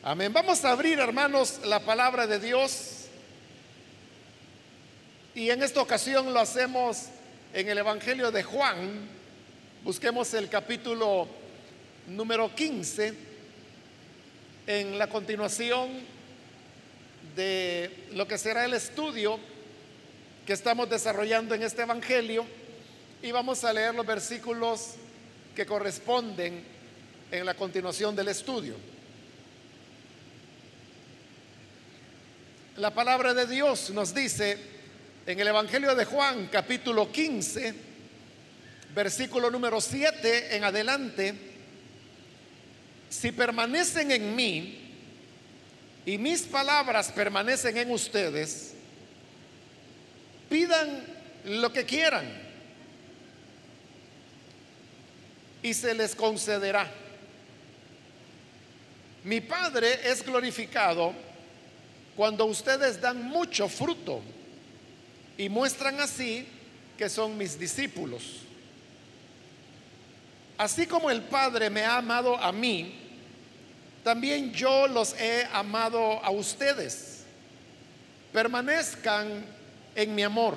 Amén. Vamos a abrir, hermanos, la palabra de Dios. Y en esta ocasión lo hacemos en el Evangelio de Juan. Busquemos el capítulo número 15 en la continuación de lo que será el estudio que estamos desarrollando en este Evangelio. Y vamos a leer los versículos que corresponden en la continuación del estudio. La palabra de Dios nos dice en el Evangelio de Juan capítulo 15, versículo número 7 en adelante, si permanecen en mí y mis palabras permanecen en ustedes, pidan lo que quieran y se les concederá. Mi Padre es glorificado cuando ustedes dan mucho fruto y muestran así que son mis discípulos. Así como el Padre me ha amado a mí, también yo los he amado a ustedes. Permanezcan en mi amor.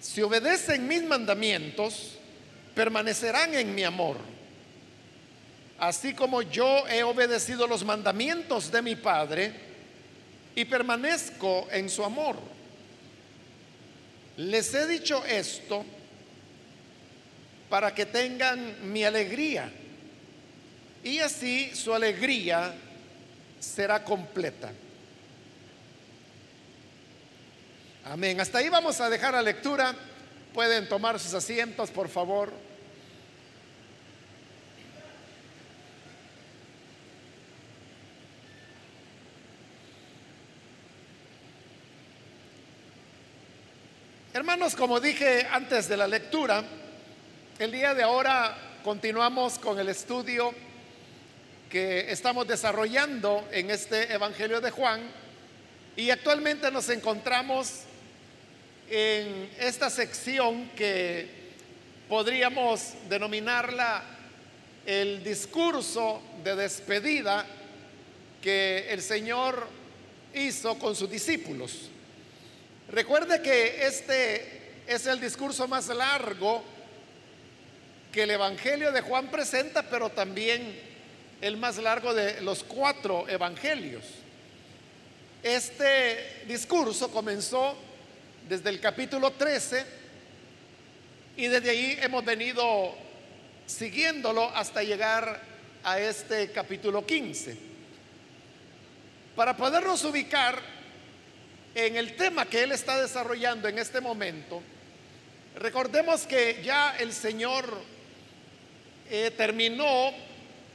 Si obedecen mis mandamientos, permanecerán en mi amor así como yo he obedecido los mandamientos de mi Padre y permanezco en su amor. Les he dicho esto para que tengan mi alegría y así su alegría será completa. Amén. Hasta ahí vamos a dejar la lectura. Pueden tomar sus asientos, por favor. Hermanos, como dije antes de la lectura, el día de ahora continuamos con el estudio que estamos desarrollando en este Evangelio de Juan y actualmente nos encontramos en esta sección que podríamos denominarla el discurso de despedida que el Señor hizo con sus discípulos. Recuerde que este es el discurso más largo que el Evangelio de Juan presenta, pero también el más largo de los cuatro evangelios. Este discurso comenzó desde el capítulo 13 y desde ahí hemos venido siguiéndolo hasta llegar a este capítulo 15. Para podernos ubicar, en el tema que él está desarrollando en este momento, recordemos que ya el Señor eh, terminó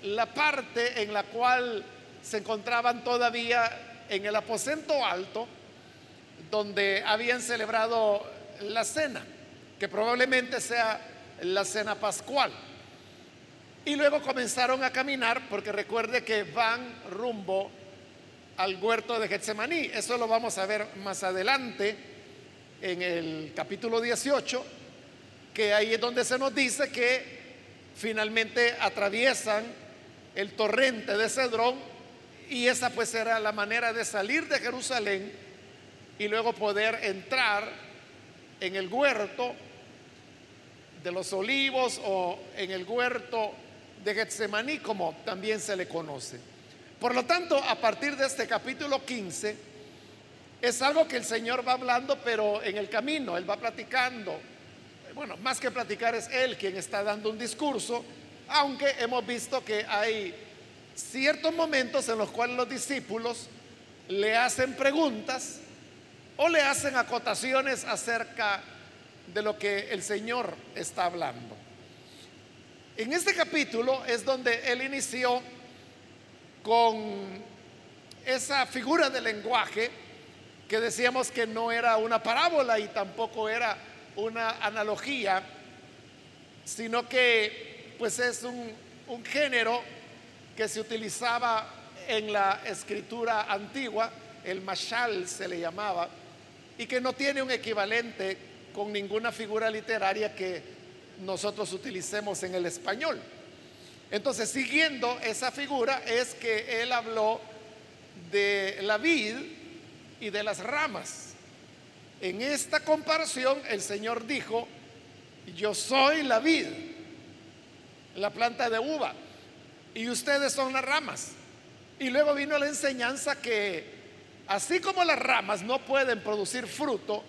la parte en la cual se encontraban todavía en el aposento alto, donde habían celebrado la cena, que probablemente sea la cena pascual. Y luego comenzaron a caminar, porque recuerde que van rumbo al huerto de Getsemaní. Eso lo vamos a ver más adelante en el capítulo 18, que ahí es donde se nos dice que finalmente atraviesan el torrente de Cedrón y esa pues era la manera de salir de Jerusalén y luego poder entrar en el huerto de los olivos o en el huerto de Getsemaní como también se le conoce. Por lo tanto, a partir de este capítulo 15, es algo que el Señor va hablando, pero en el camino, Él va platicando. Bueno, más que platicar es Él quien está dando un discurso, aunque hemos visto que hay ciertos momentos en los cuales los discípulos le hacen preguntas o le hacen acotaciones acerca de lo que el Señor está hablando. En este capítulo es donde Él inició con esa figura de lenguaje que decíamos que no era una parábola y tampoco era una analogía, sino que pues es un, un género que se utilizaba en la escritura antigua, el mashal se le llamaba, y que no tiene un equivalente con ninguna figura literaria que nosotros utilicemos en el español. Entonces, siguiendo esa figura, es que él habló de la vid y de las ramas. En esta comparación, el Señor dijo, yo soy la vid, la planta de uva, y ustedes son las ramas. Y luego vino la enseñanza que así como las ramas no pueden producir fruto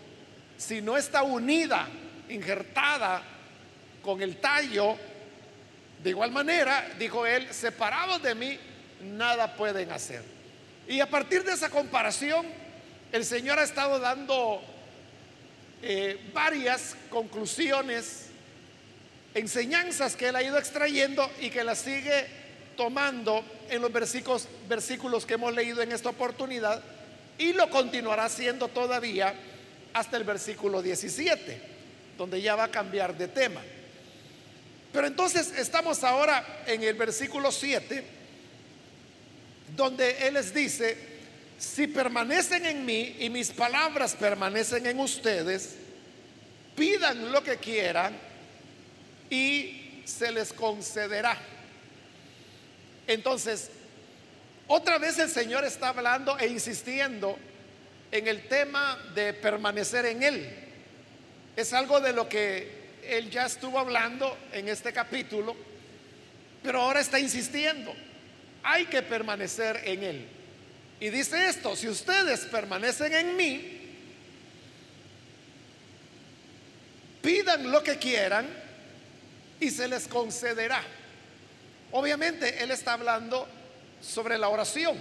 si no está unida, injertada con el tallo, de igual manera, dijo él, separados de mí, nada pueden hacer. Y a partir de esa comparación, el Señor ha estado dando eh, varias conclusiones, enseñanzas que él ha ido extrayendo y que las sigue tomando en los versículos, versículos que hemos leído en esta oportunidad y lo continuará haciendo todavía hasta el versículo 17, donde ya va a cambiar de tema. Pero entonces estamos ahora en el versículo 7, donde Él les dice, si permanecen en mí y mis palabras permanecen en ustedes, pidan lo que quieran y se les concederá. Entonces, otra vez el Señor está hablando e insistiendo en el tema de permanecer en Él. Es algo de lo que Él ya estuvo hablando en este capítulo, pero ahora está insistiendo. Hay que permanecer en Él. Y dice esto, si ustedes permanecen en mí, pidan lo que quieran y se les concederá. Obviamente Él está hablando sobre la oración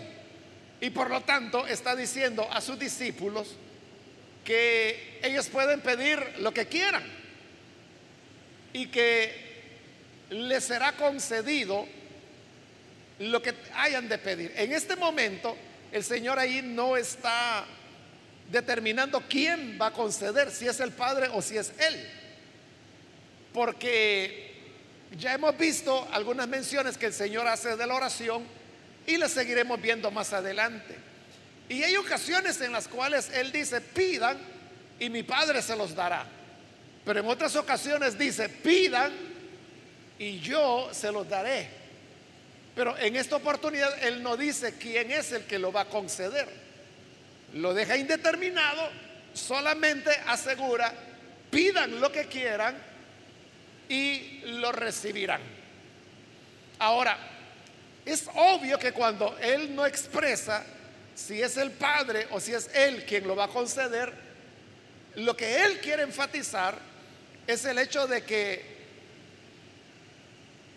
y por lo tanto está diciendo a sus discípulos que ellos pueden pedir lo que quieran y que les será concedido lo que hayan de pedir. En este momento el Señor ahí no está determinando quién va a conceder, si es el Padre o si es Él. Porque ya hemos visto algunas menciones que el Señor hace de la oración y las seguiremos viendo más adelante. Y hay ocasiones en las cuales Él dice, pidan y mi Padre se los dará. Pero en otras ocasiones dice, pidan y yo se los daré. Pero en esta oportunidad Él no dice quién es el que lo va a conceder. Lo deja indeterminado, solamente asegura, pidan lo que quieran y lo recibirán. Ahora, es obvio que cuando Él no expresa si es el Padre o si es Él quien lo va a conceder, lo que Él quiere enfatizar es el hecho de que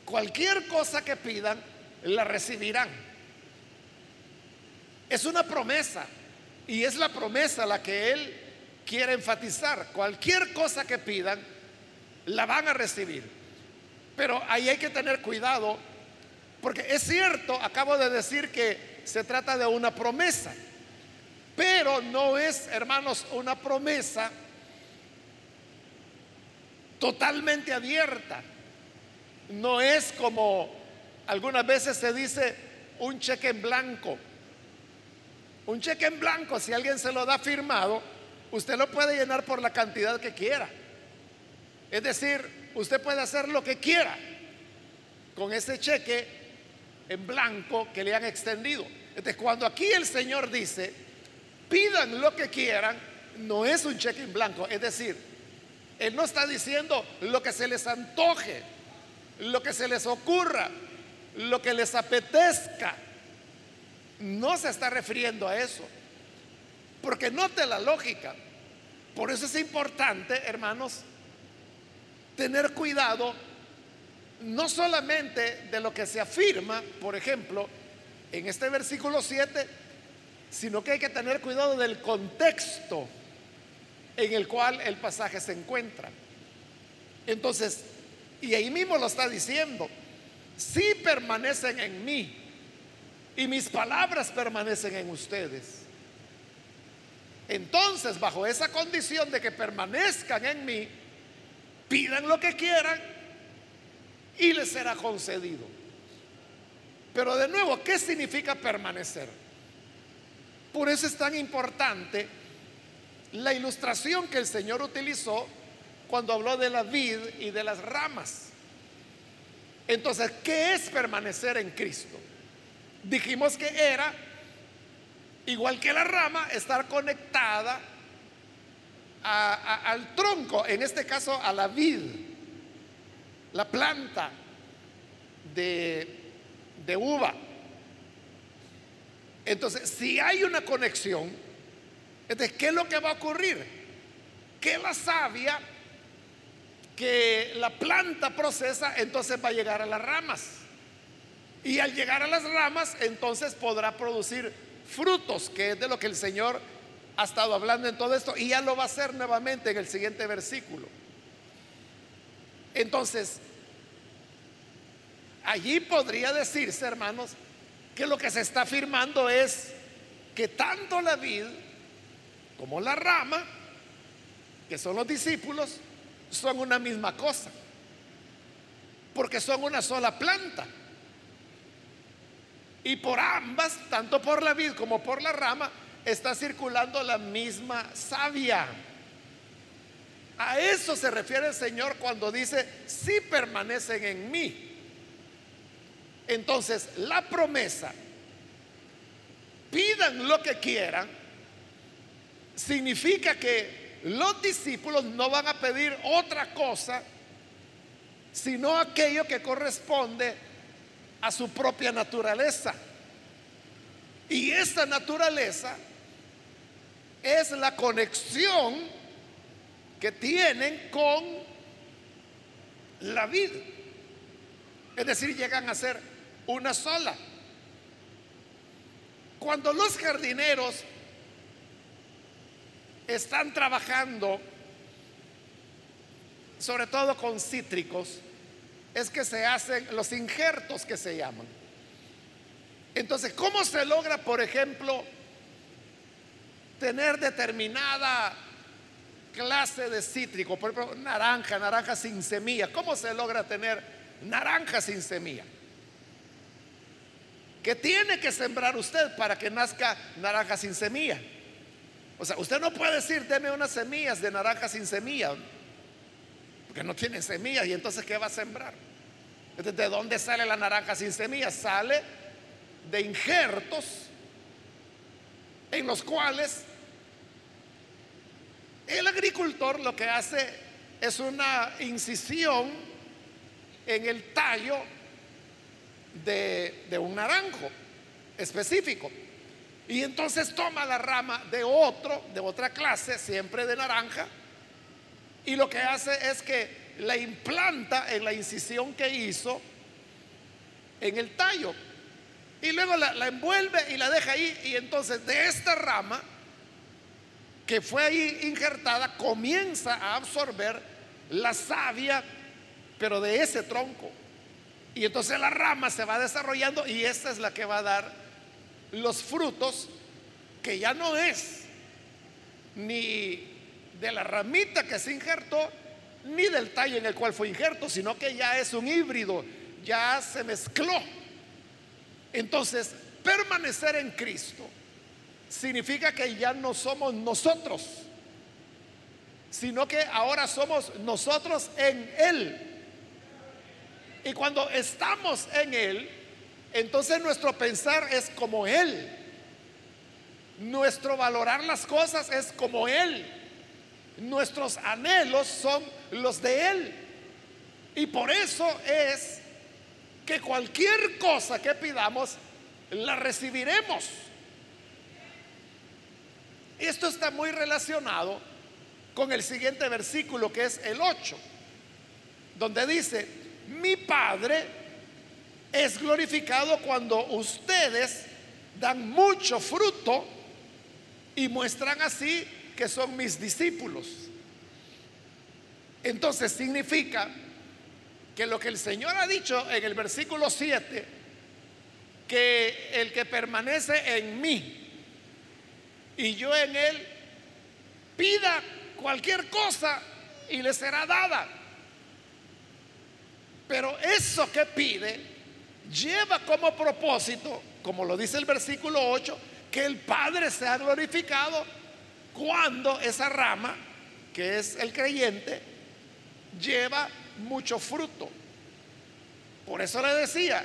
cualquier cosa que pidan, la recibirán. Es una promesa y es la promesa la que Él quiere enfatizar. Cualquier cosa que pidan, la van a recibir. Pero ahí hay que tener cuidado porque es cierto, acabo de decir que se trata de una promesa, pero no es, hermanos, una promesa totalmente abierta. No es como algunas veces se dice un cheque en blanco. Un cheque en blanco, si alguien se lo da firmado, usted lo puede llenar por la cantidad que quiera. Es decir, usted puede hacer lo que quiera con ese cheque en blanco que le han extendido. Entonces, cuando aquí el Señor dice, pidan lo que quieran, no es un cheque en blanco. Es decir, Él no está diciendo lo que se les antoje, lo que se les ocurra, lo que les apetezca. No se está refiriendo a eso. Porque note la lógica. Por eso es importante, hermanos, tener cuidado no solamente de lo que se afirma, por ejemplo, en este versículo 7, sino que hay que tener cuidado del contexto en el cual el pasaje se encuentra. Entonces, y ahí mismo lo está diciendo, si permanecen en mí y mis palabras permanecen en ustedes, entonces bajo esa condición de que permanezcan en mí, pidan lo que quieran y les será concedido. Pero de nuevo, ¿qué significa permanecer? Por eso es tan importante la ilustración que el Señor utilizó cuando habló de la vid y de las ramas. Entonces, ¿qué es permanecer en Cristo? Dijimos que era, igual que la rama, estar conectada al tronco, en este caso a la vid, la planta de, de uva. Entonces, si hay una conexión, entonces, ¿qué es lo que va a ocurrir? Que la savia que la planta procesa, entonces va a llegar a las ramas. Y al llegar a las ramas, entonces podrá producir frutos, que es de lo que el Señor ha estado hablando en todo esto. Y ya lo va a hacer nuevamente en el siguiente versículo. Entonces, allí podría decirse, hermanos, que lo que se está afirmando es que tanto la vid como la rama, que son los discípulos, son una misma cosa, porque son una sola planta. Y por ambas, tanto por la vid como por la rama, está circulando la misma savia. A eso se refiere el Señor cuando dice, si permanecen en mí. Entonces, la promesa, pidan lo que quieran, significa que los discípulos no van a pedir otra cosa, sino aquello que corresponde a su propia naturaleza. Y esta naturaleza es la conexión que tienen con la vida. Es decir, llegan a ser una sola. Cuando los jardineros están trabajando, sobre todo con cítricos, es que se hacen los injertos que se llaman. Entonces, ¿cómo se logra, por ejemplo, tener determinada clase de cítrico? Por ejemplo, naranja, naranja sin semilla. ¿Cómo se logra tener naranja sin semilla? ¿Qué tiene que sembrar usted para que nazca naranja sin semilla? O sea, usted no puede decir, deme unas semillas de naranja sin semilla, porque no tiene semillas y entonces ¿qué va a sembrar? ¿De dónde sale la naranja sin semillas? Sale de injertos en los cuales el agricultor lo que hace es una incisión en el tallo de un naranjo específico. Y entonces toma la rama de otro, de otra clase, siempre de naranja, y lo que hace es que la implanta en la incisión que hizo en el tallo. Y luego la, la, envuelve y la deja ahí. Y entonces de esta rama que fue ahí injertada comienza a absorber la savia, pero de ese tronco. Y entonces la rama se va desarrollando y esta es la que va a dar los frutos que ya no es ni de la ramita que se injertó, ni del tallo en el cual fue injerto, sino que ya es un híbrido, ya se mezcló. Entonces, permanecer en Cristo significa que ya no somos nosotros, sino que ahora somos nosotros en Él. Y cuando estamos en Él, entonces nuestro pensar es como Él. Nuestro valorar las cosas es como Él. Nuestros anhelos son los de Él. Y por eso es que cualquier cosa que pidamos, la recibiremos. Esto está muy relacionado con el siguiente versículo que es el 8, donde dice, mi Padre es glorificado cuando ustedes dan mucho fruto y muestran así que son mis discípulos. Entonces significa que lo que el Señor ha dicho en el versículo 7, que el que permanece en mí y yo en él, pida cualquier cosa y le será dada. Pero eso que pide lleva como propósito, como lo dice el versículo 8, que el Padre sea glorificado cuando esa rama, que es el creyente, lleva mucho fruto. Por eso le decía,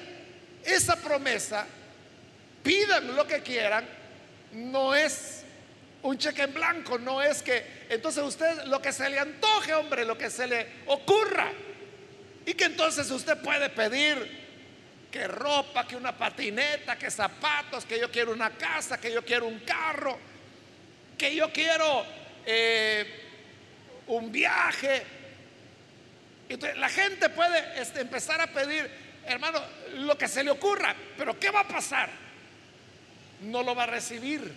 esa promesa, pidan lo que quieran, no es un cheque en blanco, no es que entonces usted lo que se le antoje, hombre, lo que se le ocurra. Y que entonces usted puede pedir que ropa, que una patineta, que zapatos, que yo quiero una casa, que yo quiero un carro, que yo quiero eh, un viaje. Entonces, la gente puede este, empezar a pedir, hermano, lo que se le ocurra, pero ¿qué va a pasar? No lo va a recibir.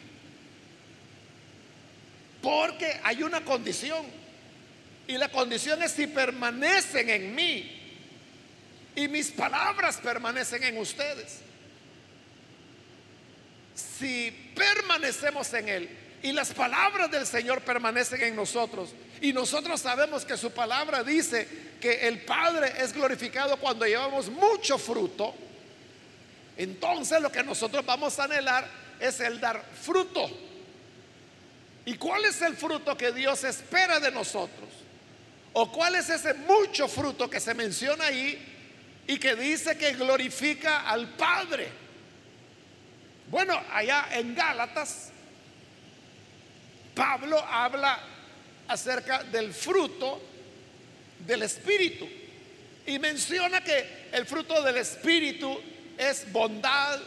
Porque hay una condición. Y la condición es si permanecen en mí y mis palabras permanecen en ustedes. Si permanecemos en Él y las palabras del Señor permanecen en nosotros, y nosotros sabemos que su palabra dice que el Padre es glorificado cuando llevamos mucho fruto. Entonces lo que nosotros vamos a anhelar es el dar fruto. ¿Y cuál es el fruto que Dios espera de nosotros? ¿O cuál es ese mucho fruto que se menciona ahí y que dice que glorifica al Padre? Bueno, allá en Gálatas, Pablo habla acerca del fruto del Espíritu. Y menciona que el fruto del Espíritu es bondad,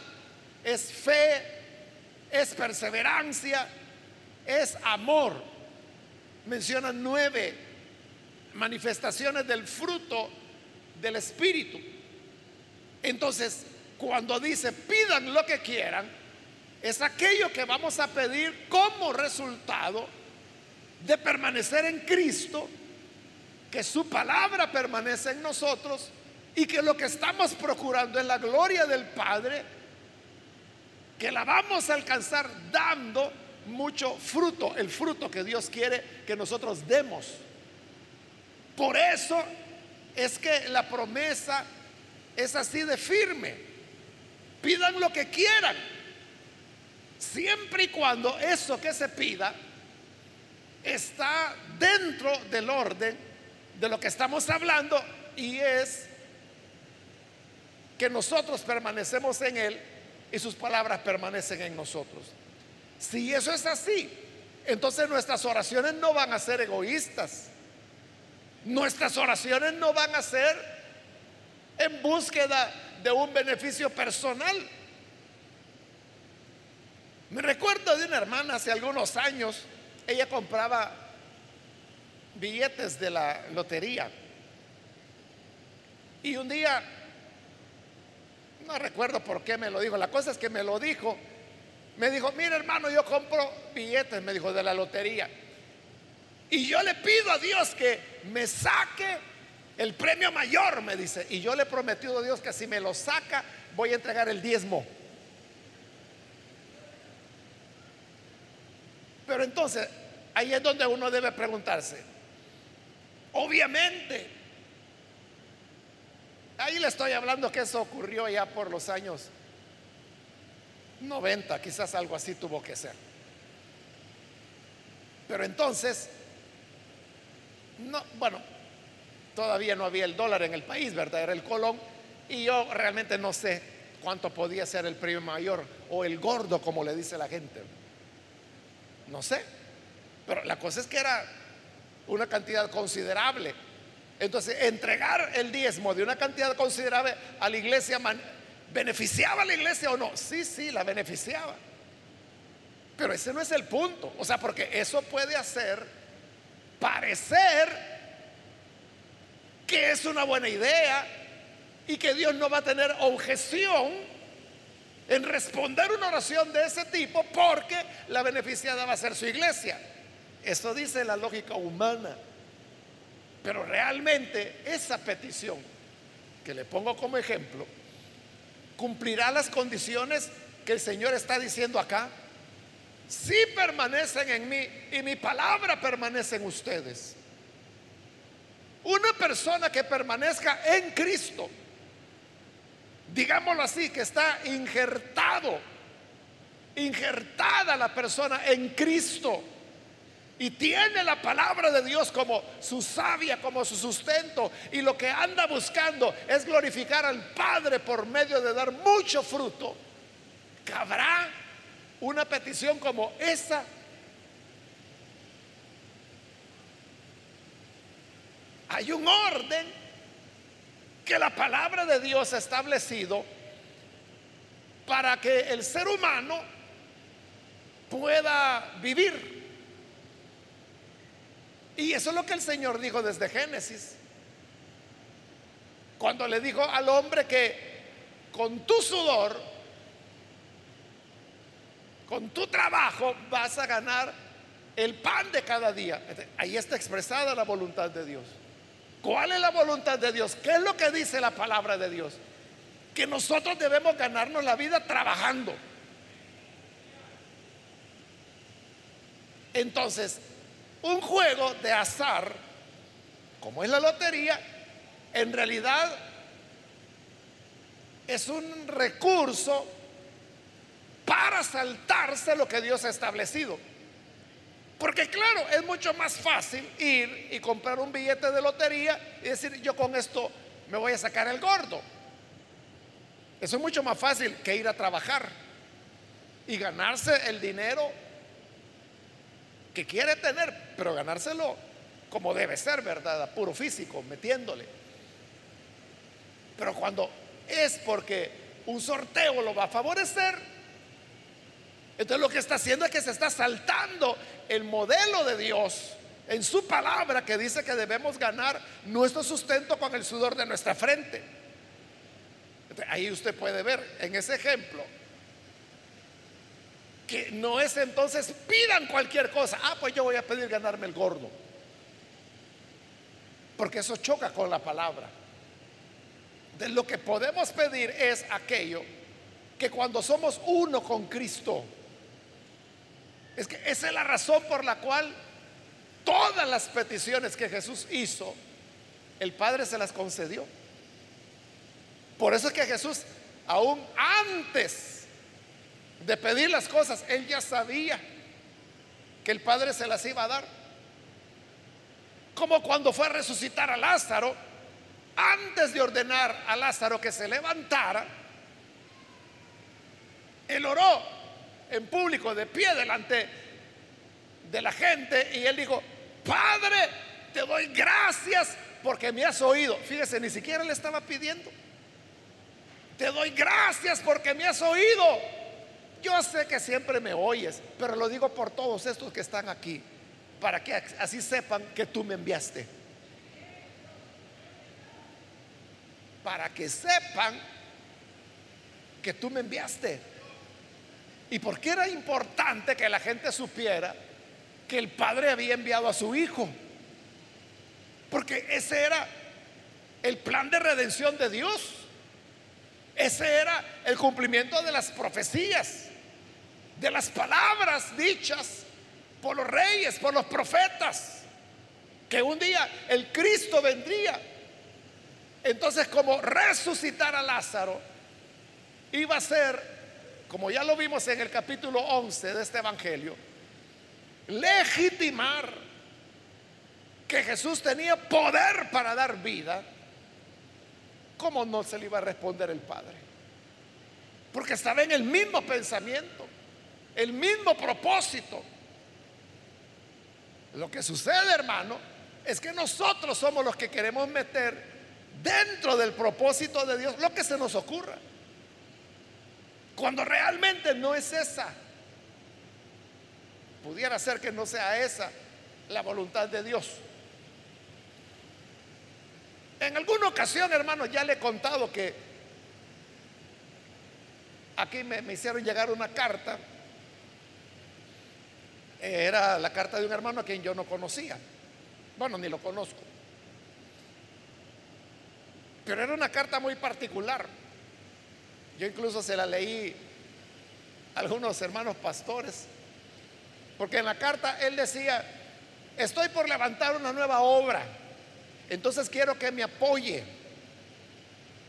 es fe, es perseverancia, es amor. Menciona nueve manifestaciones del fruto del Espíritu. Entonces, cuando dice pidan lo que quieran, es aquello que vamos a pedir como resultado de permanecer en Cristo, que su palabra permanece en nosotros y que lo que estamos procurando es la gloria del Padre, que la vamos a alcanzar dando mucho fruto, el fruto que Dios quiere que nosotros demos. Por eso es que la promesa es así de firme. Pidan lo que quieran, siempre y cuando eso que se pida está dentro del orden de lo que estamos hablando y es que nosotros permanecemos en Él y sus palabras permanecen en nosotros. Si eso es así, entonces nuestras oraciones no van a ser egoístas. Nuestras oraciones no van a ser en búsqueda de un beneficio personal. Me recuerdo de una hermana hace algunos años ella compraba billetes de la lotería. Y un día, no recuerdo por qué me lo dijo, la cosa es que me lo dijo. Me dijo, mira hermano, yo compro billetes, me dijo, de la lotería. Y yo le pido a Dios que me saque el premio mayor, me dice. Y yo le he prometido a Dios que si me lo saca, voy a entregar el diezmo. Pero entonces, ahí es donde uno debe preguntarse. Obviamente, ahí le estoy hablando que eso ocurrió ya por los años 90, quizás algo así tuvo que ser. Pero entonces, no, bueno, todavía no había el dólar en el país, ¿verdad? Era el colón. Y yo realmente no sé cuánto podía ser el premio mayor o el gordo, como le dice la gente. No sé. Pero la cosa es que era una cantidad considerable. Entonces, entregar el diezmo de una cantidad considerable a la iglesia, ¿beneficiaba a la iglesia o no? Sí, sí, la beneficiaba. Pero ese no es el punto. O sea, porque eso puede hacer parecer que es una buena idea y que Dios no va a tener objeción en responder una oración de ese tipo porque la beneficiada va a ser su iglesia. Eso dice la lógica humana. Pero realmente esa petición que le pongo como ejemplo cumplirá las condiciones que el Señor está diciendo acá. Si permanecen en mí y mi palabra permanece en ustedes. Una persona que permanezca en Cristo, digámoslo así, que está injertado, injertada la persona en Cristo y tiene la palabra de Dios como su savia, como su sustento, y lo que anda buscando es glorificar al Padre por medio de dar mucho fruto, ¿cabrá una petición como esa? Hay un orden que la palabra de Dios ha establecido para que el ser humano pueda vivir. Y eso es lo que el Señor dijo desde Génesis. Cuando le dijo al hombre que con tu sudor, con tu trabajo vas a ganar el pan de cada día. Ahí está expresada la voluntad de Dios. ¿Cuál es la voluntad de Dios? ¿Qué es lo que dice la palabra de Dios? Que nosotros debemos ganarnos la vida trabajando. Entonces, un juego de azar, como es la lotería, en realidad es un recurso para saltarse lo que Dios ha establecido. Porque claro, es mucho más fácil ir y comprar un billete de lotería y decir, yo con esto me voy a sacar el gordo. Eso es mucho más fácil que ir a trabajar y ganarse el dinero que quiere tener, pero ganárselo como debe ser, ¿verdad? Puro físico, metiéndole. Pero cuando es porque un sorteo lo va a favorecer, entonces lo que está haciendo es que se está saltando el modelo de Dios en su palabra que dice que debemos ganar nuestro sustento con el sudor de nuestra frente. ahí usted puede ver en ese ejemplo que no es entonces pidan cualquier cosa. Ah, pues yo voy a pedir ganarme el gordo. Porque eso choca con la palabra. De lo que podemos pedir es aquello que cuando somos uno con Cristo, es que esa es la razón por la cual todas las peticiones que Jesús hizo, el Padre se las concedió. Por eso es que Jesús, aún antes de pedir las cosas, él ya sabía que el Padre se las iba a dar. Como cuando fue a resucitar a Lázaro, antes de ordenar a Lázaro que se levantara, él oró en público, de pie delante de la gente, y él dijo, Padre, te doy gracias porque me has oído. Fíjese, ni siquiera le estaba pidiendo. Te doy gracias porque me has oído yo sé que siempre me oyes, pero lo digo por todos estos que están aquí, para que así sepan que tú me enviaste. Para que sepan que tú me enviaste. ¿Y por qué era importante que la gente supiera que el Padre había enviado a su Hijo? Porque ese era el plan de redención de Dios. Ese era el cumplimiento de las profecías de las palabras dichas por los reyes, por los profetas, que un día el Cristo vendría. Entonces, como resucitar a Lázaro iba a ser, como ya lo vimos en el capítulo 11 de este Evangelio, legitimar que Jesús tenía poder para dar vida, ¿cómo no se le iba a responder el Padre? Porque estaba en el mismo pensamiento el mismo propósito. Lo que sucede, hermano, es que nosotros somos los que queremos meter dentro del propósito de Dios lo que se nos ocurra. Cuando realmente no es esa. Pudiera ser que no sea esa la voluntad de Dios. En alguna ocasión, hermano, ya le he contado que aquí me hicieron llegar una carta era la carta de un hermano a quien yo no conocía. Bueno, ni lo conozco. Pero era una carta muy particular. Yo incluso se la leí a algunos hermanos pastores. Porque en la carta él decía, estoy por levantar una nueva obra. Entonces quiero que me apoye.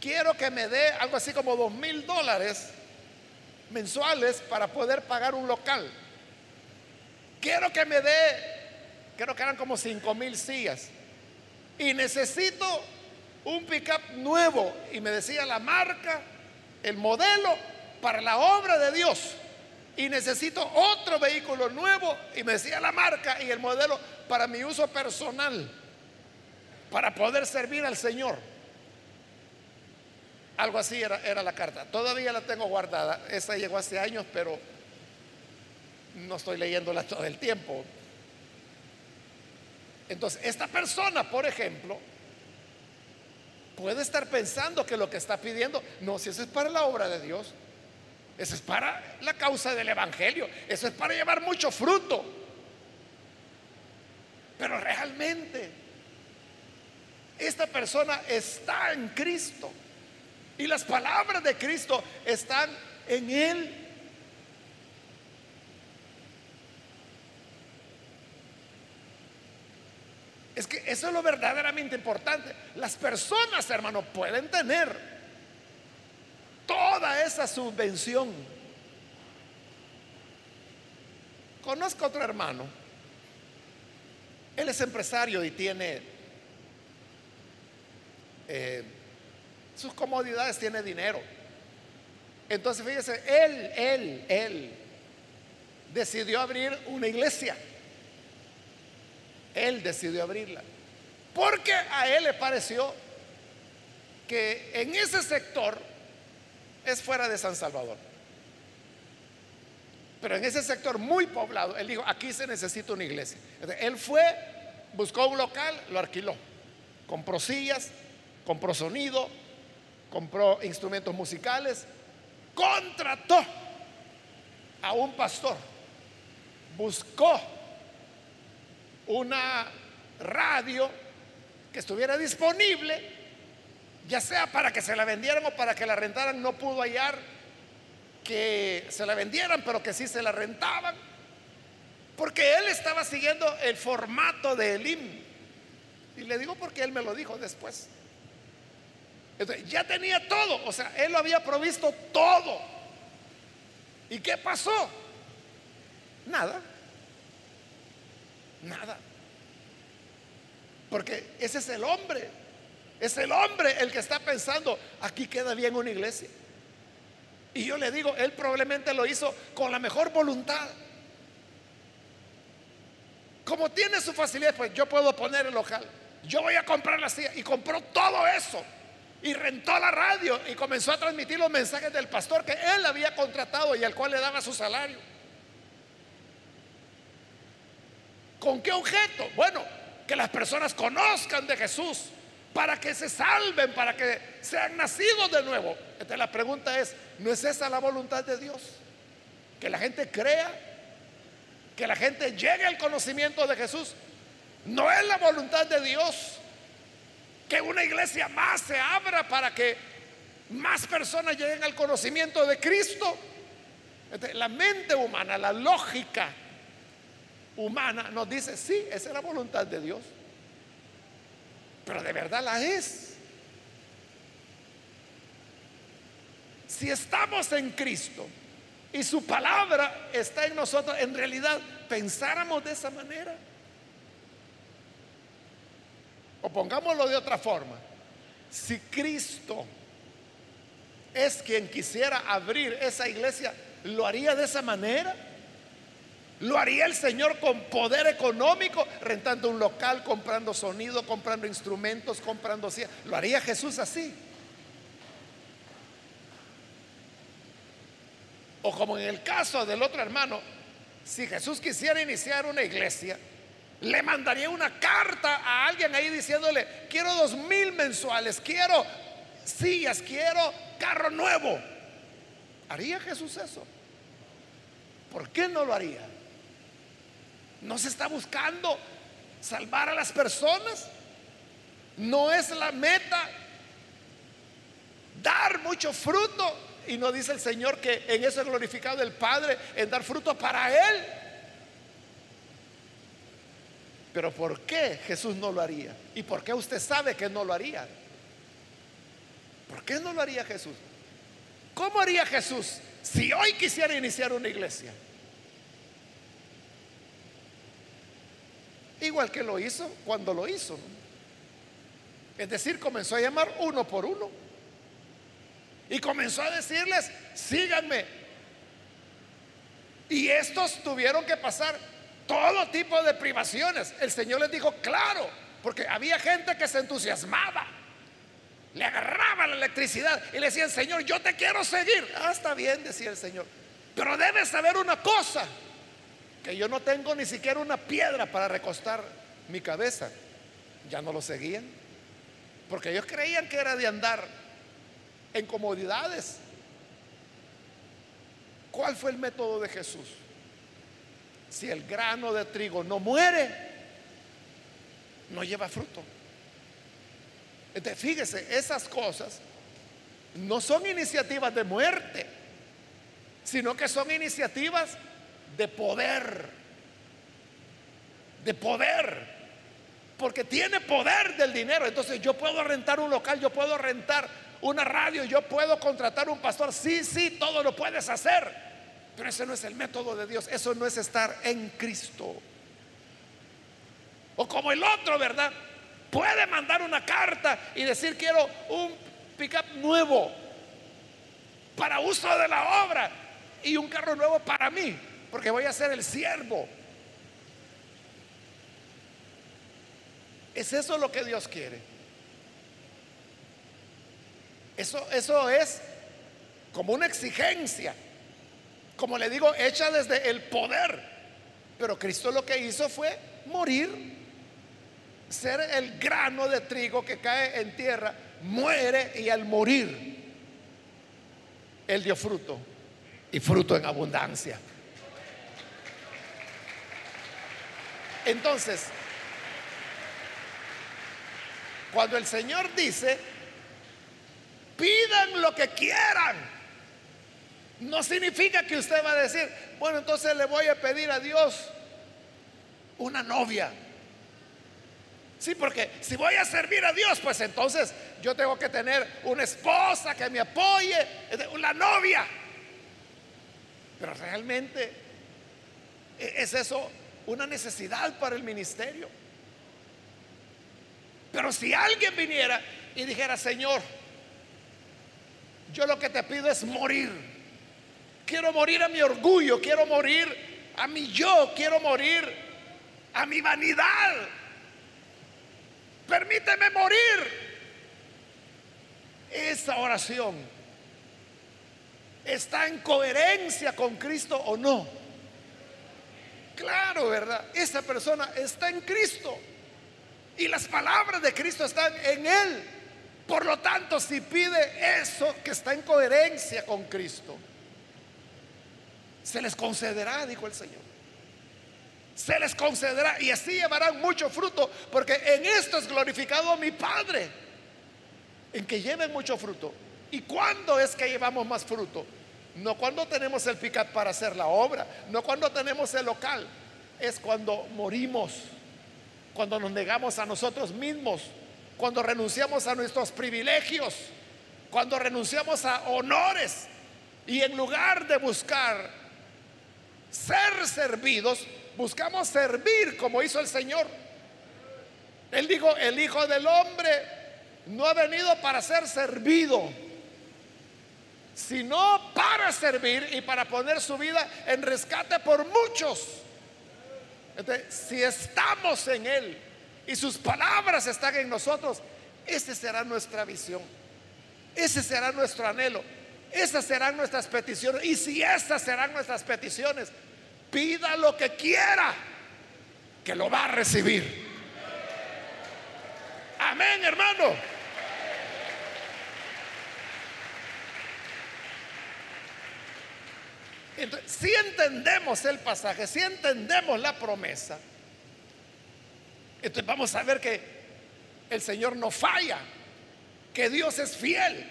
Quiero que me dé algo así como dos mil dólares mensuales para poder pagar un local quiero que me dé creo que eran como cinco mil sillas. Y necesito un pickup nuevo. Y me decía la marca, el modelo para la obra de Dios. Y necesito otro vehículo nuevo. Y me decía la marca y el modelo para mi uso personal. Para poder servir al Señor. Algo así era, era la carta. Todavía la tengo guardada. Esa llegó hace años, pero no estoy leyéndola todo el tiempo. Entonces, esta persona, por ejemplo, puede estar pensando que lo que está pidiendo, no, si eso es para la obra de Dios, eso es para la causa del Evangelio, eso es para llevar mucho fruto. Pero realmente, esta persona está en Cristo y las palabras de Cristo están en él. Es que eso es lo verdaderamente importante. Las personas, hermano, pueden tener toda esa subvención. Conozco otro hermano. Él es empresario y tiene eh, sus comodidades, tiene dinero. Entonces, fíjese, él, él, él decidió abrir una iglesia. Él decidió abrirla. Porque a él le pareció que en ese sector es fuera de San Salvador. Pero en ese sector muy poblado, él dijo, aquí se necesita una iglesia. él fue, buscó un local, lo alquiló. Compró sillas, compró sonido, compró instrumentos musicales, contrató a un pastor, buscó una radio que estuviera disponible, ya sea para que se la vendieran o para que la rentaran, no pudo hallar que se la vendieran, pero que sí se la rentaban, porque él estaba siguiendo el formato de Elim. Y le digo porque él me lo dijo después. Entonces, ya tenía todo, o sea, él lo había provisto todo. ¿Y qué pasó? Nada. Nada. Porque ese es el hombre. Es el hombre el que está pensando, aquí queda bien una iglesia. Y yo le digo, él probablemente lo hizo con la mejor voluntad. Como tiene su facilidad, pues yo puedo poner el local. Yo voy a comprar la silla. Y compró todo eso. Y rentó la radio y comenzó a transmitir los mensajes del pastor que él había contratado y al cual le daba su salario. ¿Con qué objeto? Bueno, que las personas conozcan de Jesús, para que se salven, para que sean nacidos de nuevo. Entonces la pregunta es, ¿no es esa la voluntad de Dios? Que la gente crea, que la gente llegue al conocimiento de Jesús. No es la voluntad de Dios que una iglesia más se abra para que más personas lleguen al conocimiento de Cristo. la mente humana, la lógica humana nos dice, sí, esa es la voluntad de Dios. Pero de verdad la es. Si estamos en Cristo y su palabra está en nosotros, en realidad pensáramos de esa manera. O pongámoslo de otra forma. Si Cristo es quien quisiera abrir esa iglesia, ¿lo haría de esa manera? Lo haría el Señor con poder económico, rentando un local, comprando sonido, comprando instrumentos, comprando... Lo haría Jesús así. O como en el caso del otro hermano, si Jesús quisiera iniciar una iglesia, le mandaría una carta a alguien ahí diciéndole, quiero dos mil mensuales, quiero sillas, quiero carro nuevo. ¿Haría Jesús eso? ¿Por qué no lo haría? ¿No se está buscando salvar a las personas? ¿No es la meta dar mucho fruto? Y no dice el Señor que en eso es glorificado el Padre, en dar fruto para Él. Pero ¿por qué Jesús no lo haría? ¿Y por qué usted sabe que no lo haría? ¿Por qué no lo haría Jesús? ¿Cómo haría Jesús si hoy quisiera iniciar una iglesia? Igual que lo hizo cuando lo hizo. Es decir, comenzó a llamar uno por uno. Y comenzó a decirles, síganme. Y estos tuvieron que pasar todo tipo de privaciones. El Señor les dijo, claro, porque había gente que se entusiasmaba. Le agarraba la electricidad y le decían, Señor, yo te quiero seguir. Ah, está bien, decía el Señor. Pero debes saber una cosa, que yo no tengo ni siquiera una piedra para recostar mi cabeza. Ya no lo seguían, porque ellos creían que era de andar en comodidades. ¿Cuál fue el método de Jesús? Si el grano de trigo no muere, no lleva fruto. Entonces, fíjese, esas cosas no son iniciativas de muerte, sino que son iniciativas de poder. De poder. Porque tiene poder del dinero. Entonces yo puedo rentar un local, yo puedo rentar una radio, yo puedo contratar un pastor. Sí, sí, todo lo puedes hacer. Pero ese no es el método de Dios. Eso no es estar en Cristo. O como el otro, ¿verdad? Puede mandar una carta y decir quiero un pickup nuevo para uso de la obra y un carro nuevo para mí, porque voy a ser el siervo. ¿Es eso lo que Dios quiere? Eso, eso es como una exigencia, como le digo, hecha desde el poder. Pero Cristo lo que hizo fue morir ser el grano de trigo que cae en tierra, muere y al morir, él dio fruto y fruto en abundancia. Entonces, cuando el Señor dice, pidan lo que quieran, no significa que usted va a decir, bueno, entonces le voy a pedir a Dios una novia. Sí, porque si voy a servir a Dios, pues entonces yo tengo que tener una esposa que me apoye, una novia. Pero realmente es eso una necesidad para el ministerio. Pero si alguien viniera y dijera, Señor, yo lo que te pido es morir. Quiero morir a mi orgullo, quiero morir a mi yo, quiero morir a mi vanidad permíteme morir. Esa oración está en coherencia con Cristo o no. Claro, ¿verdad? Esa persona está en Cristo y las palabras de Cristo están en él. Por lo tanto, si pide eso que está en coherencia con Cristo, se les concederá, dijo el Señor se les concederá y así llevarán mucho fruto, porque en esto es glorificado mi Padre, en que lleven mucho fruto. ¿Y cuándo es que llevamos más fruto? No cuando tenemos el picat para hacer la obra, no cuando tenemos el local, es cuando morimos, cuando nos negamos a nosotros mismos, cuando renunciamos a nuestros privilegios, cuando renunciamos a honores y en lugar de buscar ser servidos, buscamos servir como hizo el Señor. Él dijo, el Hijo del Hombre no ha venido para ser servido, sino para servir y para poner su vida en rescate por muchos. si estamos en Él y sus palabras están en nosotros, esa será nuestra visión, ese será nuestro anhelo, esas serán nuestras peticiones. Y si esas serán nuestras peticiones, pida lo que quiera, que lo va a recibir. Amén, hermano. Entonces, si entendemos el pasaje, si entendemos la promesa, entonces vamos a ver que el Señor no falla, que Dios es fiel,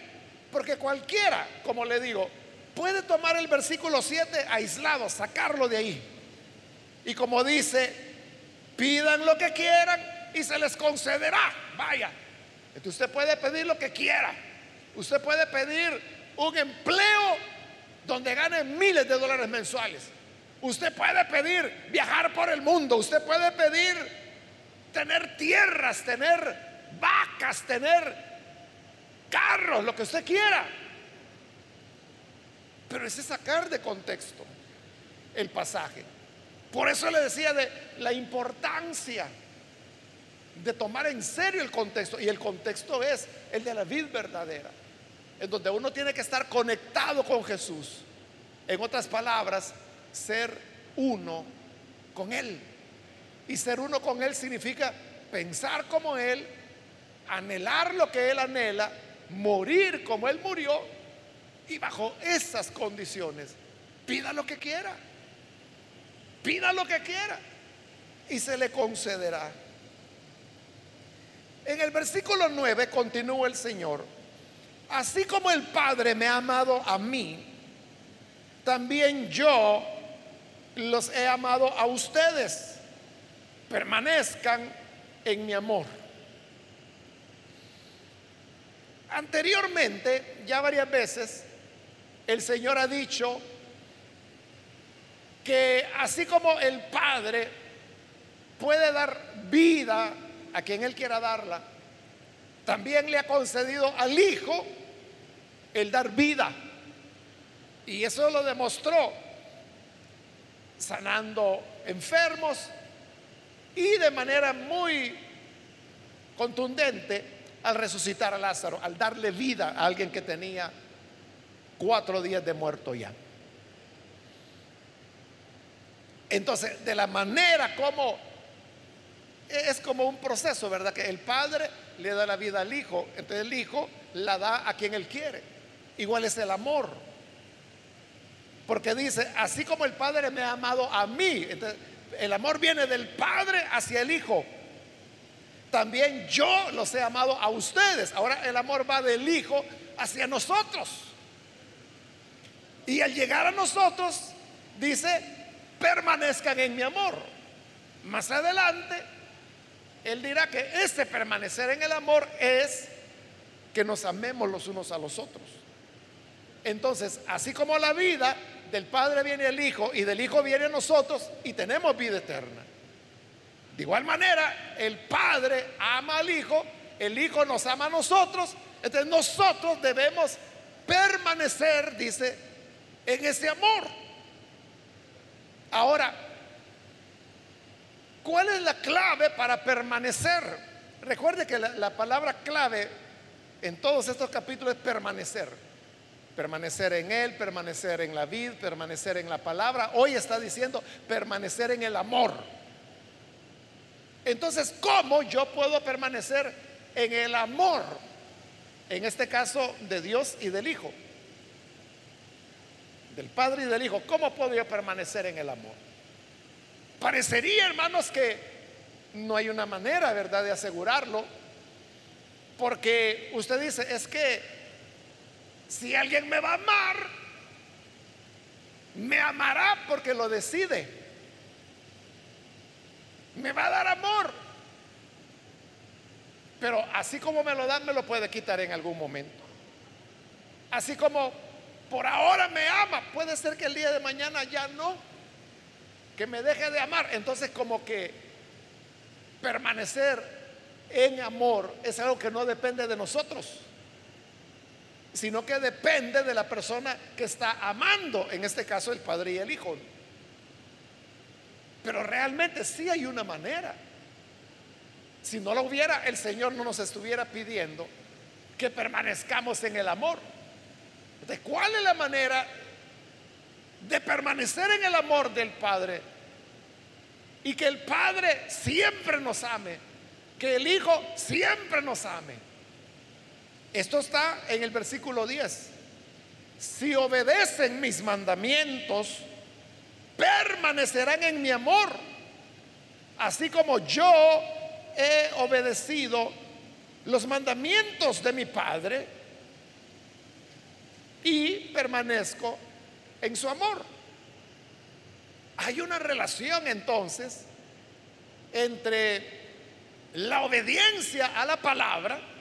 porque cualquiera, como le digo, puede tomar el versículo 7 aislado, sacarlo de ahí. Y como dice, pidan lo que quieran y se les concederá. Vaya, entonces usted puede pedir lo que quiera. Usted puede pedir un empleo donde gane miles de dólares mensuales. Usted puede pedir viajar por el mundo. Usted puede pedir tener tierras, tener vacas, tener carros, lo que usted quiera. Pero ese sacar de contexto el pasaje. Por eso le decía de la importancia de tomar en serio el contexto. Y el contexto es el de la vida verdadera, en donde uno tiene que estar conectado con Jesús. En otras palabras, ser uno con Él. Y ser uno con Él significa pensar como Él, anhelar lo que Él anhela, morir como Él murió. Y bajo esas condiciones, pida lo que quiera. Pida lo que quiera. Y se le concederá. En el versículo 9 continúa el Señor. Así como el Padre me ha amado a mí, también yo los he amado a ustedes. Permanezcan en mi amor. Anteriormente, ya varias veces, el Señor ha dicho que así como el Padre puede dar vida a quien Él quiera darla, también le ha concedido al Hijo el dar vida. Y eso lo demostró sanando enfermos y de manera muy contundente al resucitar a Lázaro, al darle vida a alguien que tenía cuatro días de muerto ya. Entonces, de la manera como es como un proceso, ¿verdad? Que el padre le da la vida al hijo, entonces el hijo la da a quien él quiere. Igual es el amor. Porque dice, así como el Padre me ha amado a mí, el amor viene del Padre hacia el Hijo. También yo los he amado a ustedes. Ahora el amor va del Hijo hacia nosotros. Y al llegar a nosotros, dice, permanezcan en mi amor. Más adelante, él dirá que ese permanecer en el amor es que nos amemos los unos a los otros. Entonces, así como la vida del Padre viene el Hijo y del Hijo viene nosotros y tenemos vida eterna. De igual manera, el Padre ama al Hijo, el Hijo nos ama a nosotros, entonces nosotros debemos permanecer, dice, en ese amor. Ahora, ¿cuál es la clave para permanecer? Recuerde que la, la palabra clave en todos estos capítulos es permanecer. Permanecer en Él, permanecer en la vida, permanecer en la palabra. Hoy está diciendo permanecer en el amor. Entonces, ¿cómo yo puedo permanecer en el amor? En este caso, de Dios y del Hijo. Del Padre y del Hijo. ¿Cómo puedo yo permanecer en el amor? Parecería, hermanos, que no hay una manera, ¿verdad?, de asegurarlo. Porque usted dice, es que si alguien me va a amar, me amará porque lo decide. Me va a dar amor. Pero así como me lo dan, me lo puede quitar en algún momento. Así como por ahora me ama, puede ser que el día de mañana ya no. Que me deje de amar. Entonces como que permanecer en amor es algo que no depende de nosotros sino que depende de la persona que está amando, en este caso el padre y el hijo. Pero realmente sí hay una manera. Si no lo hubiera, el Señor no nos estuviera pidiendo que permanezcamos en el amor. ¿De cuál es la manera de permanecer en el amor del Padre? Y que el Padre siempre nos ame, que el Hijo siempre nos ame. Esto está en el versículo 10. Si obedecen mis mandamientos, permanecerán en mi amor, así como yo he obedecido los mandamientos de mi Padre y permanezco en su amor. Hay una relación entonces entre la obediencia a la palabra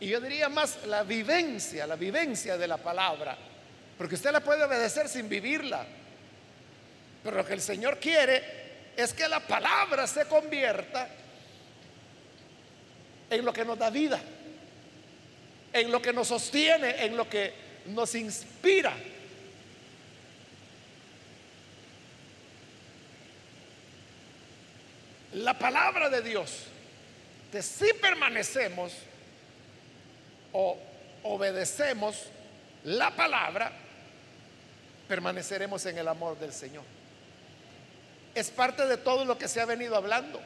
y yo diría más la vivencia, la vivencia de la palabra. Porque usted la puede obedecer sin vivirla. Pero lo que el Señor quiere es que la palabra se convierta en lo que nos da vida, en lo que nos sostiene, en lo que nos inspira. La palabra de Dios, de si permanecemos o obedecemos la palabra, permaneceremos en el amor del Señor. Es parte de todo lo que se ha venido hablando.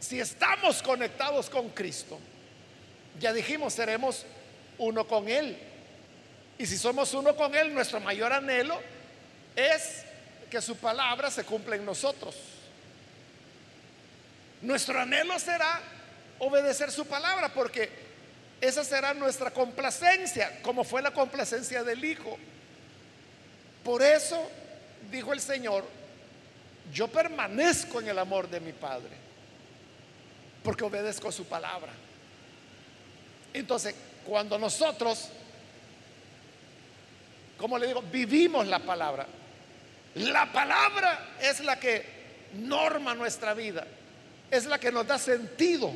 Si estamos conectados con Cristo, ya dijimos, seremos uno con Él. Y si somos uno con Él, nuestro mayor anhelo es que su palabra se cumpla en nosotros. Nuestro anhelo será obedecer su palabra porque esa será nuestra complacencia, como fue la complacencia del Hijo. Por eso dijo el Señor, yo permanezco en el amor de mi Padre, porque obedezco su palabra. Entonces, cuando nosotros, como le digo, vivimos la palabra, la palabra es la que norma nuestra vida, es la que nos da sentido.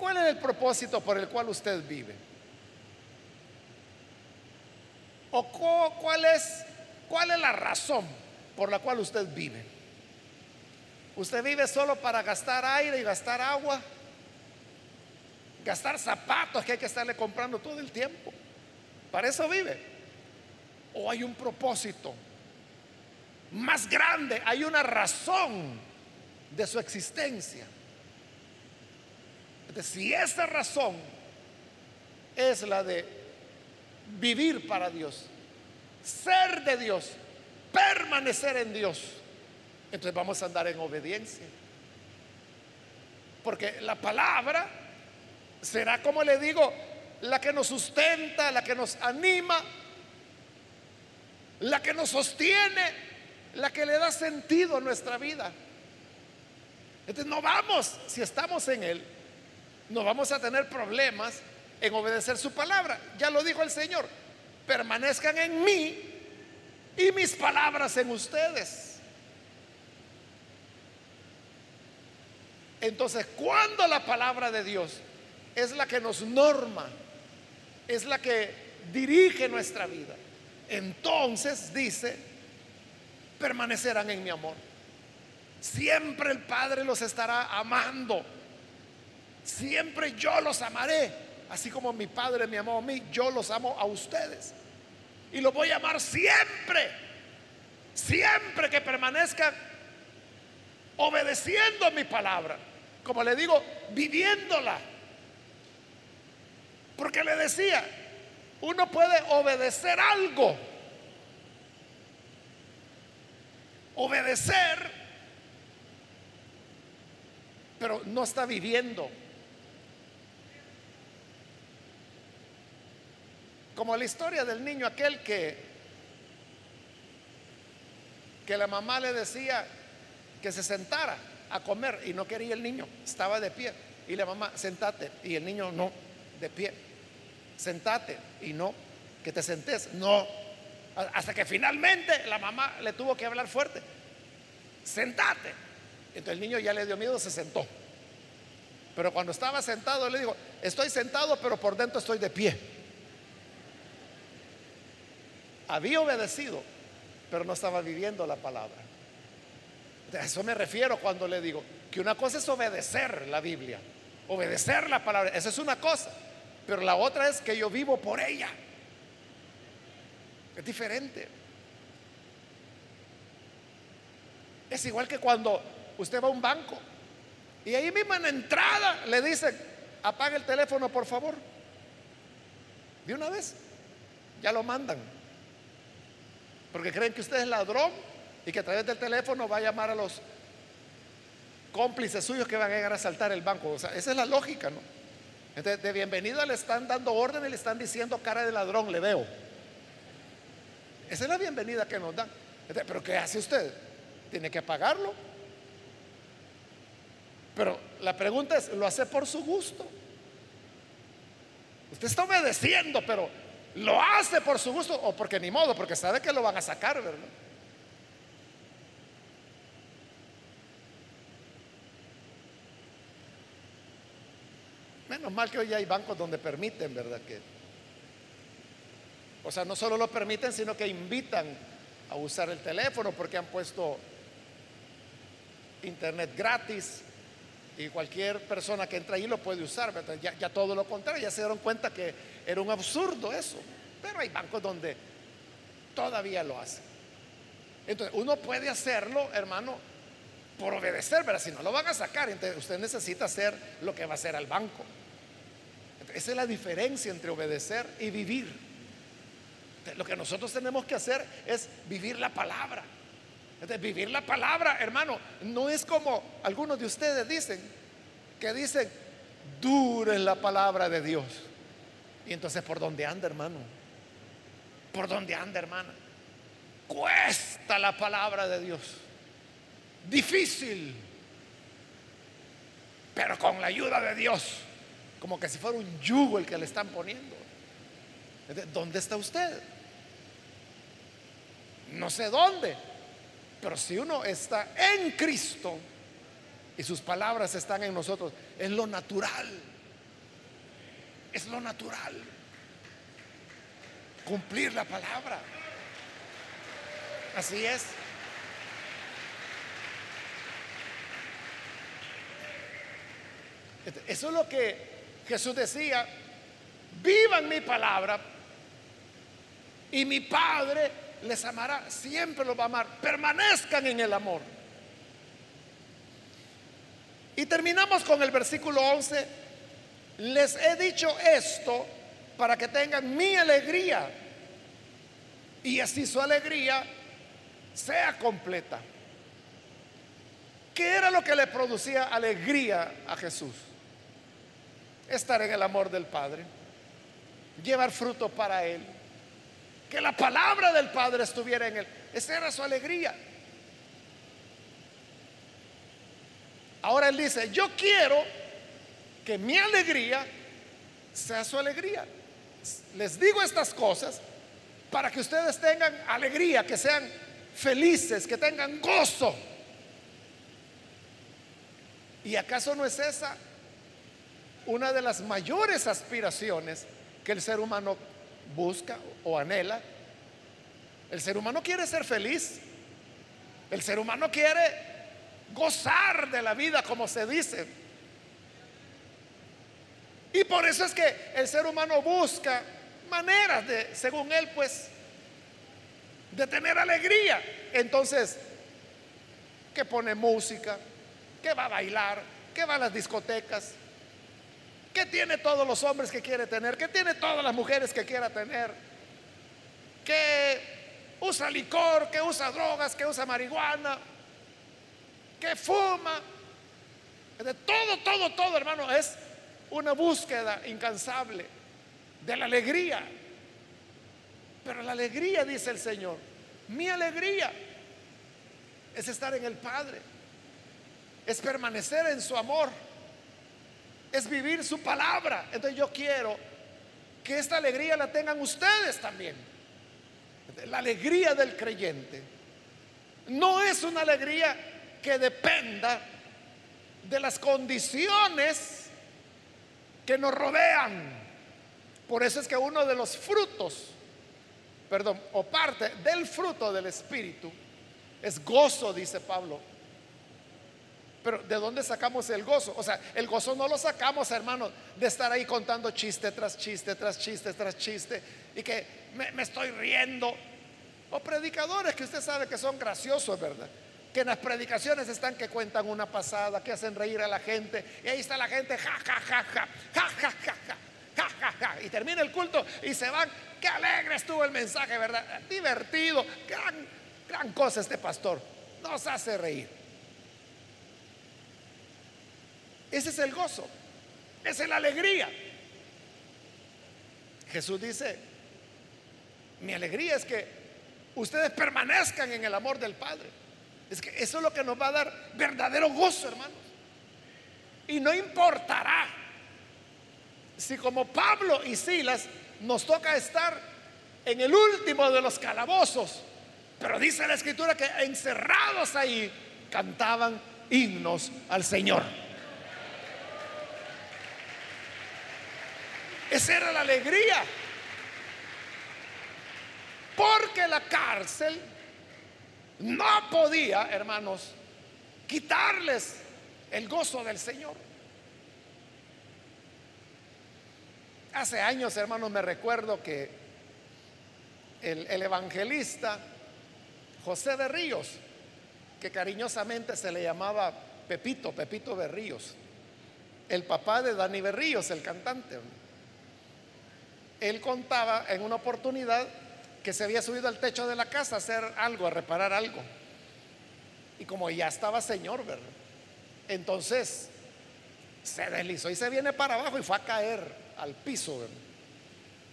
¿Cuál es el propósito por el cual usted vive? ¿O cuál es, cuál es la razón por la cual usted vive? ¿Usted vive solo para gastar aire y gastar agua? Gastar zapatos que hay que estarle comprando todo el tiempo. Para eso vive. ¿O hay un propósito más grande? Hay una razón de su existencia. Si esa razón es la de vivir para Dios, ser de Dios, permanecer en Dios, entonces vamos a andar en obediencia. Porque la palabra será, como le digo, la que nos sustenta, la que nos anima, la que nos sostiene, la que le da sentido a nuestra vida. Entonces no vamos, si estamos en Él, no vamos a tener problemas en obedecer su palabra. Ya lo dijo el Señor, permanezcan en mí y mis palabras en ustedes. Entonces, cuando la palabra de Dios es la que nos norma, es la que dirige nuestra vida, entonces dice, permanecerán en mi amor. Siempre el Padre los estará amando. Siempre yo los amaré así como mi Padre me amó a mí, yo los amo a ustedes. Y los voy a amar siempre, siempre que permanezcan obedeciendo mi palabra. Como le digo, viviéndola. Porque le decía, uno puede obedecer algo. Obedecer, pero no está viviendo. Como la historia del niño aquel que, que la mamá le decía que se sentara a comer y no quería el niño, estaba de pie. Y la mamá, sentate. Y el niño no, de pie. Sentate. Y no, que te sentes. No. Hasta que finalmente la mamá le tuvo que hablar fuerte. Sentate. Entonces el niño ya le dio miedo, se sentó. Pero cuando estaba sentado le digo, estoy sentado, pero por dentro estoy de pie había obedecido, pero no estaba viviendo la palabra. A eso me refiero cuando le digo que una cosa es obedecer la Biblia, obedecer la palabra, esa es una cosa, pero la otra es que yo vivo por ella. Es diferente. Es igual que cuando usted va a un banco y ahí mismo en la entrada le dicen, apague el teléfono por favor. De una vez, ya lo mandan. Porque creen que usted es ladrón y que a través del teléfono va a llamar a los cómplices suyos que van a llegar a asaltar el banco. O sea, esa es la lógica, ¿no? De bienvenida le están dando orden y le están diciendo cara de ladrón, le veo. Esa es la bienvenida que nos dan. Pero ¿qué hace usted? Tiene que pagarlo. Pero la pregunta es, ¿lo hace por su gusto? Usted está obedeciendo, pero lo hace por su gusto o porque ni modo, porque sabe que lo van a sacar, ¿verdad? Menos mal que hoy hay bancos donde permiten, ¿verdad? Que, o sea, no solo lo permiten, sino que invitan a usar el teléfono porque han puesto internet gratis y cualquier persona que entra ahí lo puede usar. Ya, ya, todo lo contrario, ya se dieron cuenta que era un absurdo eso. Pero hay bancos donde todavía lo hacen. Entonces, uno puede hacerlo, hermano, por obedecer, pero si no lo van a sacar, entonces usted necesita hacer lo que va a hacer al banco. esa es la diferencia entre obedecer y vivir. lo que nosotros tenemos que hacer es vivir la palabra. Vivir la palabra, hermano, no es como algunos de ustedes dicen, que dicen, duren la palabra de Dios. Y entonces, ¿por dónde anda, hermano? ¿Por dónde anda, hermana? Cuesta la palabra de Dios. Difícil. Pero con la ayuda de Dios, como que si fuera un yugo el que le están poniendo. ¿Dónde está usted? No sé dónde, pero si uno está en Cristo y sus palabras están en nosotros, es lo natural. Es lo natural. Cumplir la palabra. Así es. Eso es lo que Jesús decía. Vivan mi palabra y mi Padre les amará, siempre los va a amar. Permanezcan en el amor. Y terminamos con el versículo 11. Les he dicho esto para que tengan mi alegría y así su alegría sea completa. ¿Qué era lo que le producía alegría a Jesús? Estar en el amor del Padre, llevar fruto para Él que la palabra del Padre estuviera en él. Esa era su alegría. Ahora él dice, yo quiero que mi alegría sea su alegría. Les digo estas cosas para que ustedes tengan alegría, que sean felices, que tengan gozo. ¿Y acaso no es esa una de las mayores aspiraciones que el ser humano busca o anhela. El ser humano quiere ser feliz. El ser humano quiere gozar de la vida, como se dice. Y por eso es que el ser humano busca maneras de, según él, pues, de tener alegría. Entonces, que pone música, que va a bailar, que va a las discotecas, ¿Qué tiene todos los hombres que quiere tener? ¿Qué tiene todas las mujeres que quiera tener? Que usa licor, que usa drogas, que usa marihuana, que fuma. De todo, todo, todo, hermano, es una búsqueda incansable de la alegría. Pero la alegría, dice el Señor, mi alegría es estar en el Padre, es permanecer en su amor es vivir su palabra. Entonces yo quiero que esta alegría la tengan ustedes también. La alegría del creyente no es una alegría que dependa de las condiciones que nos rodean. Por eso es que uno de los frutos, perdón, o parte del fruto del Espíritu es gozo, dice Pablo pero ¿de dónde sacamos el gozo? O sea, el gozo no lo sacamos, hermano, de estar ahí contando chiste tras chiste, tras chiste, tras chiste, y que me, estoy riendo. O predicadores que usted sabe que son graciosos, ¿verdad? Que en las predicaciones están que cuentan una pasada, que hacen reír a la gente, y ahí está la gente, ja, ja, ja, ja, ja, ja, ja, ja, ja, ja, y termina el culto y se van. Qué alegre estuvo el mensaje, ¿verdad? Divertido, gran, gran cosa este pastor. Nos hace reír. Ese es el gozo. Esa es la alegría. Jesús dice, mi alegría es que ustedes permanezcan en el amor del Padre. Es que eso es lo que nos va a dar verdadero gozo, hermanos. Y no importará si como Pablo y Silas nos toca estar en el último de los calabozos. Pero dice la escritura que encerrados ahí cantaban himnos al Señor. Esa era la alegría. Porque la cárcel no podía, hermanos, quitarles el gozo del Señor. Hace años, hermanos, me recuerdo que el, evangelista José de Ríos, que cariñosamente se le llamaba Pepito, Pepito de Ríos, el papá de Dani Berríos, el cantante. Él contaba en una oportunidad que se había subido al techo de la casa a hacer algo, a reparar algo. Y como ya estaba señor. Entonces se deslizó y se viene para abajo y fue a caer al piso.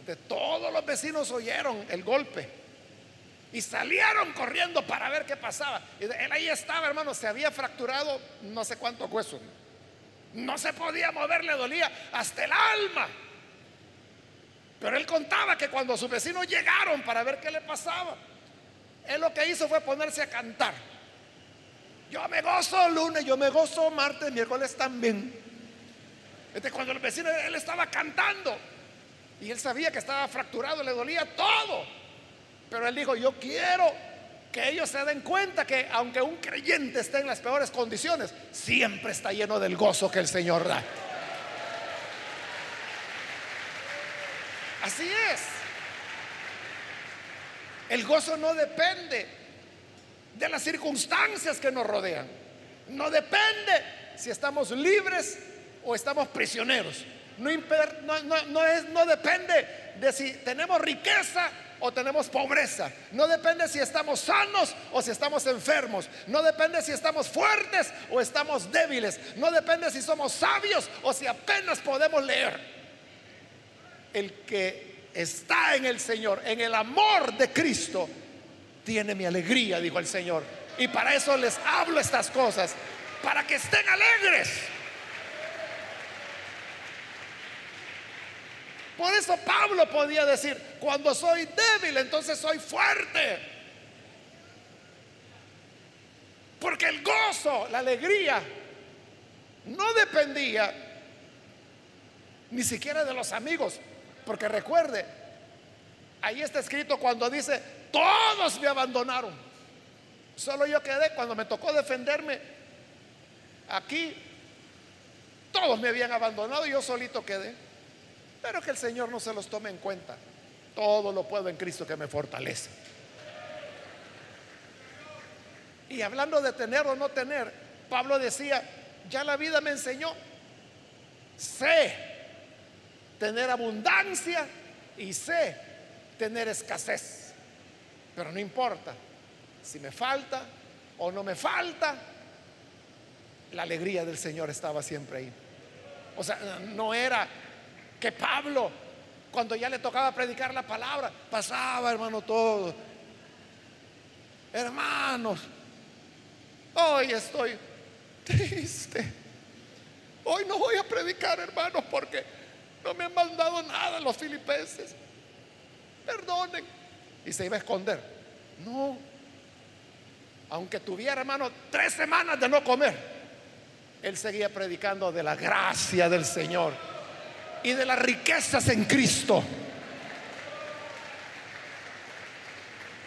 De todos los vecinos oyeron el golpe y salieron corriendo para ver qué pasaba. Y él ahí estaba, hermano, se había fracturado no sé cuántos huesos. No se podía mover, le dolía hasta el alma. Pero él contaba que cuando sus vecinos llegaron para ver qué le pasaba, él lo que hizo fue ponerse a cantar. Yo me gozo lunes, yo me gozo martes, miércoles también. Este, cuando el vecino, él estaba cantando y él sabía que estaba fracturado, le dolía todo. Pero él dijo, yo quiero que ellos se den cuenta que aunque un creyente esté en las peores condiciones, siempre está lleno del gozo que el Señor da. Así es. El gozo no depende de las circunstancias que nos rodean. No depende si estamos libres o estamos prisioneros. No, es, no depende de si tenemos riqueza o tenemos pobreza. No depende si estamos sanos o si estamos enfermos. No depende si estamos fuertes o estamos débiles. No depende si somos sabios o si apenas podemos leer el que está en el Señor, en el amor de Cristo, tiene mi alegría, dijo el Señor. Y para eso les hablo estas cosas, para que estén alegres. Por eso Pablo podía decir, cuando soy débil, entonces soy fuerte. Porque el gozo, la alegría, no dependía ni siquiera de los amigos, porque recuerde, ahí está escrito cuando dice, todos me abandonaron. Solo yo quedé cuando me tocó defenderme. Aquí todos me habían abandonado y yo solito quedé. Pero que el Señor no se los tome en cuenta. Todo lo puedo en Cristo que me fortalece. Y hablando de tener o no tener, Pablo decía, ya la vida me enseñó, sé tener abundancia y sé tener escasez. Pero no importa si me falta o no me falta, la alegría del Señor estaba siempre ahí. O sea, no era que Pablo, cuando ya le tocaba predicar la palabra, pasaba, hermano, todo. Hermanos, hoy estoy triste. Hoy no voy a predicar, hermanos, porque no me han mandado nada los filipenses. Perdonen. Y se iba a esconder. No. Aunque tuviera, hermano, tres semanas de no comer, él seguía predicando de la gracia del Señor y de las riquezas en Cristo.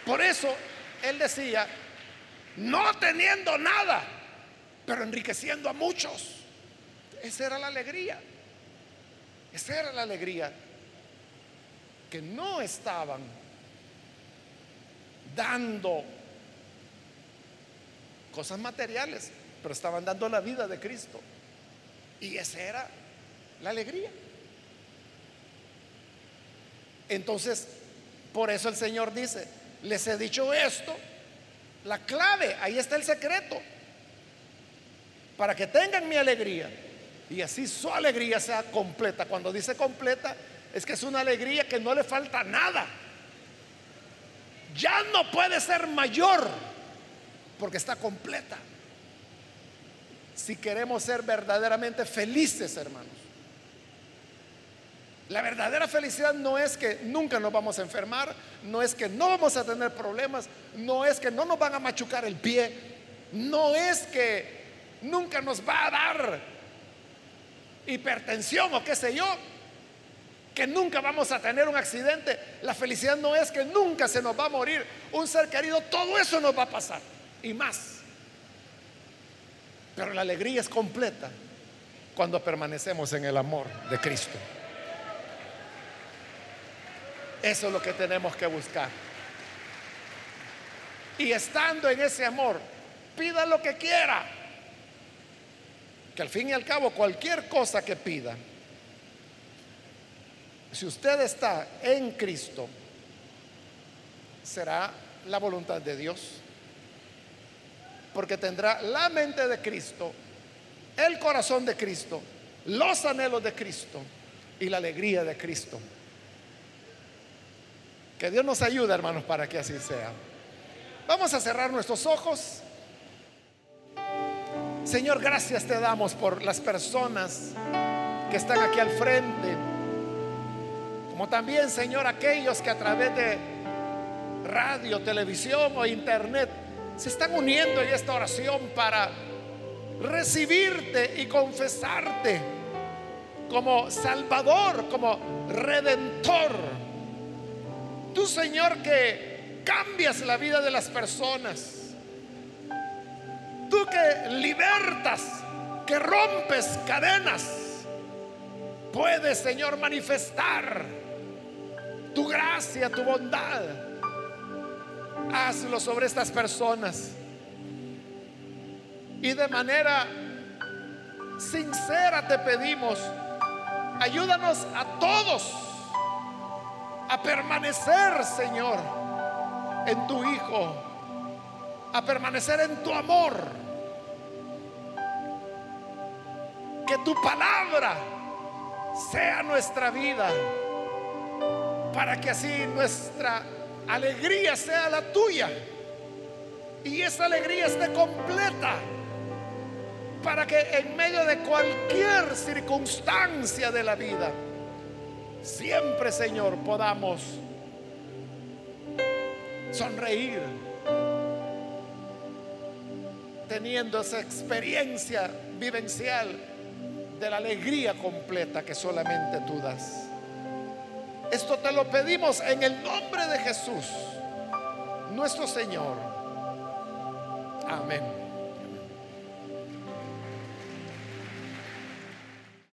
Por eso él decía, no teniendo nada, pero enriqueciendo a muchos. Esa era la alegría. Esa era la alegría. Que no estaban dando cosas materiales, pero estaban dando la vida de Cristo. Y esa era la alegría. Entonces, por eso el Señor dice, les he dicho esto, la clave, ahí está el secreto, para que tengan mi alegría y así su alegría sea completa. Cuando dice completa, es que es una alegría que no le falta nada. Ya no puede ser mayor porque está completa. Si queremos ser verdaderamente felices, hermanos. La verdadera felicidad no es que nunca nos vamos a enfermar, no es que no vamos a tener problemas, no es que no nos van a machucar el pie, no es que nunca nos va a dar hipertensión o qué sé yo. que nunca vamos a tener un accidente. La felicidad no es que nunca se nos va a morir un ser querido. Todo eso nos va a pasar y más. Pero la alegría es completa cuando permanecemos en el amor de Cristo. Eso es lo que tenemos que buscar. Y estando en ese amor, pida lo que quiera. Que al fin y al cabo cualquier cosa que pida, si usted está en Cristo, será la voluntad de Dios. Porque tendrá la mente de Cristo, el corazón de Cristo, los anhelos de Cristo y la alegría de Cristo. Que Dios nos ayude, hermanos, para que así sea. Vamos a cerrar nuestros ojos. Señor, gracias te damos por las personas que están aquí al frente. Como también, Señor, aquellos que a través de radio, televisión o internet se están uniendo en esta oración para recibirte y confesarte como Salvador, como Redentor. Tú, Señor, que cambias la vida de las personas. Tú que libertas, que rompes cadenas. Puedes, Señor, manifestar tu gracia, tu bondad hazlo sobre estas personas. Y de manera sincera te pedimos, ayúdanos a todos a permanecer, Señor, en tu Hijo, a permanecer en tu amor. Que tu palabra sea nuestra vida, para que así nuestra alegría sea la tuya. Y esa alegría esté completa para que en medio de cualquier circunstancia de la vida, siempre, Señor, podamos sonreír, teniendo esa experiencia vivencial de la alegría completa que solamente tú das. Esto te lo pedimos en el nombre de Jesús, nuestro Señor. Amén.